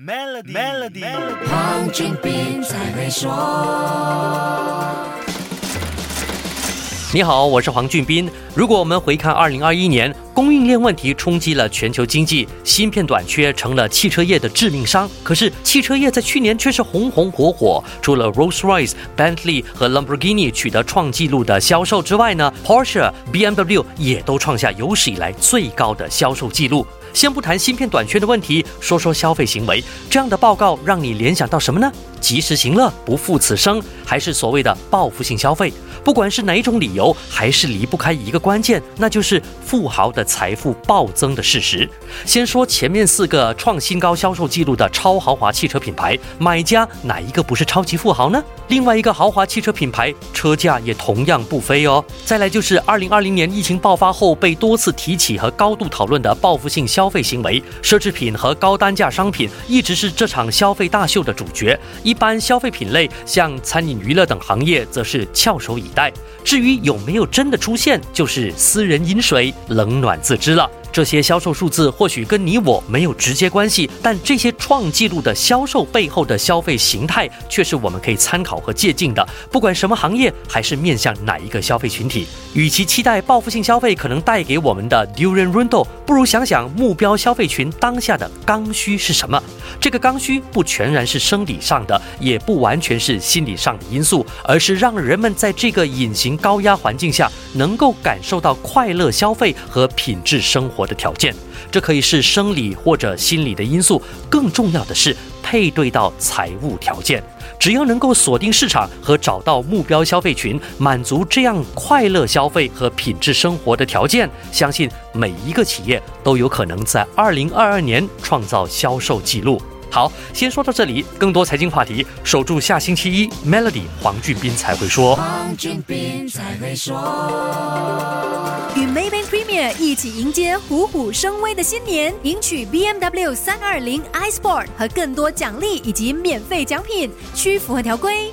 Melody，Melody，黄俊斌才会说。你好，我是黄俊斌。如果我们回看二零二一年，供应链问题冲击了全球经济，芯片短缺成了汽车业的致命伤。可是汽车业在去年却是红红火火，除了 Rolls-Royce、Bentley 和 Lamborghini 取得创纪录的销售之外呢，Porsche、BMW 也都创下有史以来最高的销售纪录。先不谈芯片短缺的问题，说说消费行为。这样的报告让你联想到什么呢？及时行乐，不负此生，还是所谓的报复性消费？不管是哪种理由，还是离不开一个关键，那就是富豪的财富暴增的事实。先说前面四个创新高销售记录的超豪华汽车品牌，买家哪一个不是超级富豪呢？另外一个豪华汽车品牌车价也同样不菲哦。再来就是二零二零年疫情爆发后被多次提起和高度讨论的报复性消费行为，奢侈品和高单价商品一直是这场消费大秀的主角。一般消费品类，像餐饮、娱乐等行业，则是翘首以待。至于有没有真的出现，就是私人饮水，冷暖自知了。这些销售数字或许跟你我没有直接关系，但这些创纪录的销售背后的消费形态，却是我们可以参考和借鉴的。不管什么行业，还是面向哪一个消费群体，与其期待报复性消费可能带给我们的 Durian Rundle，不如想想目标消费群当下的刚需是什么。这个刚需不全然是生理上的，也不完全是心理上的因素，而是让人们在这个隐形高压环境下，能够感受到快乐消费和品质生活活的条件。这可以是生理或者心理的因素，更重要的是配对到财务条件。只要能够锁定市场和找到目标消费群，满足这样快乐消费和品质生活的条件，相信每一个企业都有可能在二零二二年创造销售记录。好，先说到这里。更多财经话题，守住下星期一，Melody 黄俊斌才会说。黄俊斌才会说。与 Maybank Premier 一起迎接虎虎生威的新年，赢取 BMW 三二零 iSport 和更多奖励以及免费奖品，需符合条规。